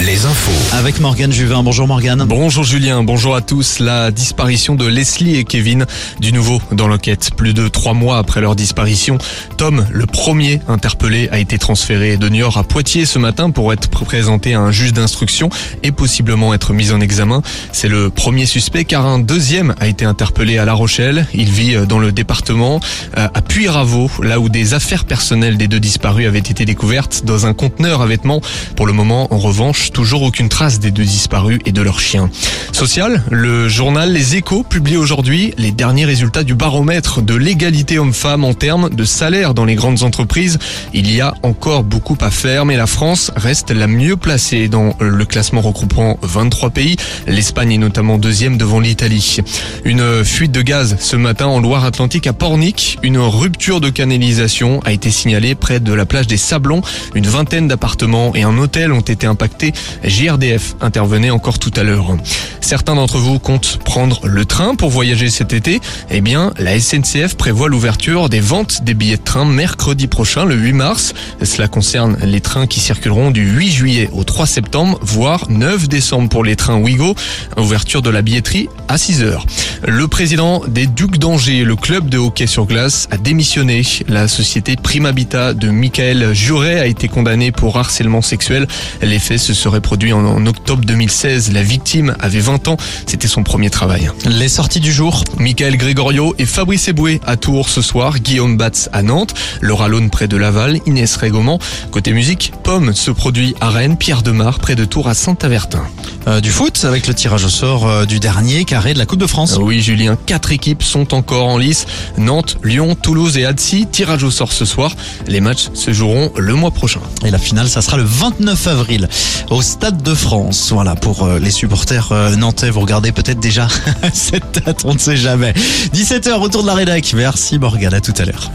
Les infos. Avec Morgane Juvin. Bonjour Morgane. Bonjour Julien, bonjour à tous. La disparition de Leslie et Kevin, du nouveau dans l'enquête. Plus de trois mois après leur disparition, Tom, le premier interpellé, a été transféré de Niort à Poitiers ce matin pour être présenté à un juge d'instruction et possiblement être mis en examen. C'est le premier suspect car un deuxième a été interpellé à La Rochelle. Il vit dans le département euh, à Puyraveau, là où des affaires personnelles des deux disparus avaient été découvertes dans un conteneur à vêtements. Pour le moment, en toujours aucune trace des deux disparus et de leurs chiens. Social, le journal Les Échos publie aujourd'hui les derniers résultats du baromètre de l'égalité homme-femme en termes de salaire dans les grandes entreprises. Il y a encore beaucoup à faire, mais la France reste la mieux placée dans le classement regroupant 23 pays. L'Espagne est notamment deuxième devant l'Italie. Une fuite de gaz ce matin en Loire-Atlantique à Pornic. Une rupture de canalisation a été signalée près de la plage des Sablons. Une vingtaine d'appartements et un hôtel ont été impactés. JRDF intervenait encore tout à l'heure. Certains d'entre vous comptent prendre le train pour voyager cet été. Eh bien, la SNCF prévoit l'ouverture des ventes des billets de train mercredi prochain, le 8 mars. Cela concerne les trains qui circuleront du 8 juillet au 3 septembre, voire 9 décembre pour les trains Ouigo. Ouverture de la billetterie à 6 heures. Le président des Ducs d'Angers, le club de hockey sur glace, a démissionné. La société Primabita de Michael Juret a été condamnée pour harcèlement sexuel. Les se seraient produits en, octobre 2016. La victime avait 20 ans. C'était son premier travail. Les sorties du jour. Michael Gregorio et Fabrice Eboué à Tours ce soir. Guillaume Batz à Nantes. Laura Laune près de Laval. Inès Régomont. Côté musique, Pomme se produit à Rennes. Pierre Demar près de Tours à Saint-Avertin. Euh, du foot avec le tirage au sort euh, du dernier carré de la Coupe de France. Oui, Julien, quatre équipes sont encore en lice. Nantes, Lyon, Toulouse et Annecy. Tirage au sort ce soir. Les matchs se joueront le mois prochain. Et la finale, ça sera le 29 avril au Stade de France. Voilà, pour euh, les supporters nantais, vous regardez peut-être déjà cette date, on ne sait jamais. 17h, retour de la rédac. Merci Morgane, à tout à l'heure.